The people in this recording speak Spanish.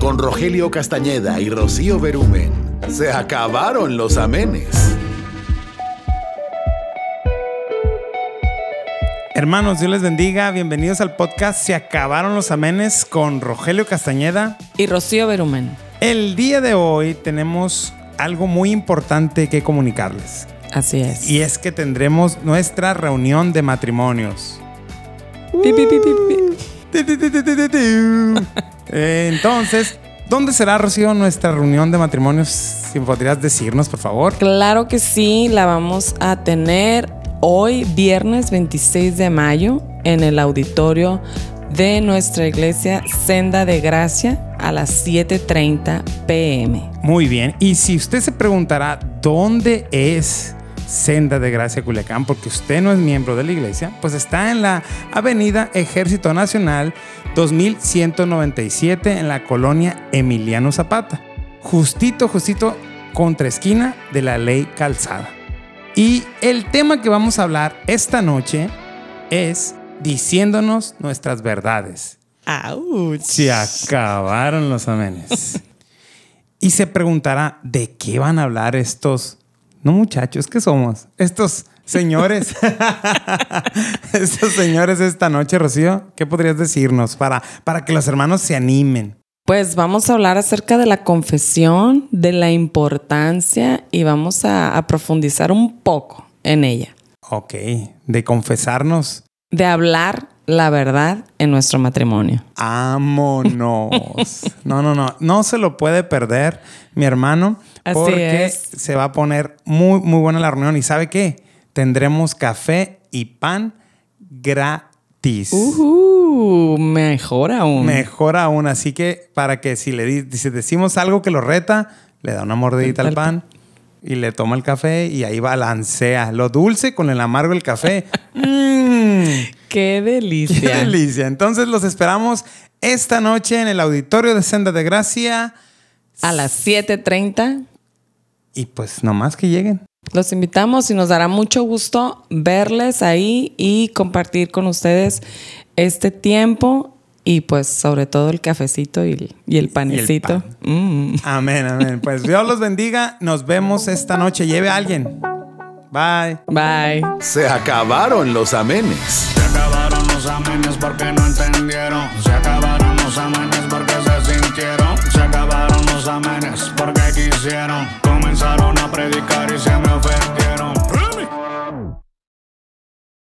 con Rogelio Castañeda y Rocío Berumen. Se acabaron los amenes. Hermanos, Dios les bendiga. Bienvenidos al podcast Se acabaron los amenes con Rogelio Castañeda y Rocío Berumen. El día de hoy tenemos algo muy importante que comunicarles. Así es. Y es que tendremos nuestra reunión de matrimonios. Entonces, ¿dónde será, Rocío, nuestra reunión de matrimonios? Si podrías decirnos, por favor. Claro que sí, la vamos a tener hoy, viernes 26 de mayo, en el auditorio de nuestra iglesia Senda de Gracia a las 7.30 pm. Muy bien, y si usted se preguntará dónde es Senda de Gracia Culiacán, porque usted no es miembro de la iglesia, pues está en la Avenida Ejército Nacional 2197 en la colonia Emiliano Zapata, justito, justito contra esquina de la ley calzada. Y el tema que vamos a hablar esta noche es diciéndonos nuestras verdades. ¡Auch! Se acabaron los amenes. y se preguntará, ¿de qué van a hablar estos no muchachos, ¿qué somos? Estos señores. Estos señores esta noche, Rocío, ¿qué podrías decirnos para, para que los hermanos se animen? Pues vamos a hablar acerca de la confesión, de la importancia y vamos a, a profundizar un poco en ella. Ok, de confesarnos. De hablar la verdad en nuestro matrimonio. Vámonos. no, no, no. No se lo puede perder, mi hermano. Así porque es. se va a poner muy, muy buena la reunión. ¿Y sabe qué? Tendremos café y pan gratis. Uh, mejor aún. Mejor aún. Así que para que si le si decimos algo que lo reta, le da una mordidita al Al pan y le toma el café y ahí balancea lo dulce con el amargo del café. Mm. Qué Qué delicia. delicia. Entonces los esperamos esta noche en el auditorio de Senda de Gracia. A las 7:30 Y pues nomás que lleguen. los invitamos y nos dará mucho gusto verles ahí y compartir con ustedes este tiempo y pues sobre todo el cafecito y el, y el panecito. pan. Mm. Amén, amén. Pues Dios los bendiga. Nos vemos esta noche. Lleve a alguien. Bye. Bye. Se acabaron los amenes. Se acabaron los amenes porque no entendieron. Se acabaron los amenes porque se sintieron. Se acabaron los amenes porque quisieron. Comenzaron a predicar y se me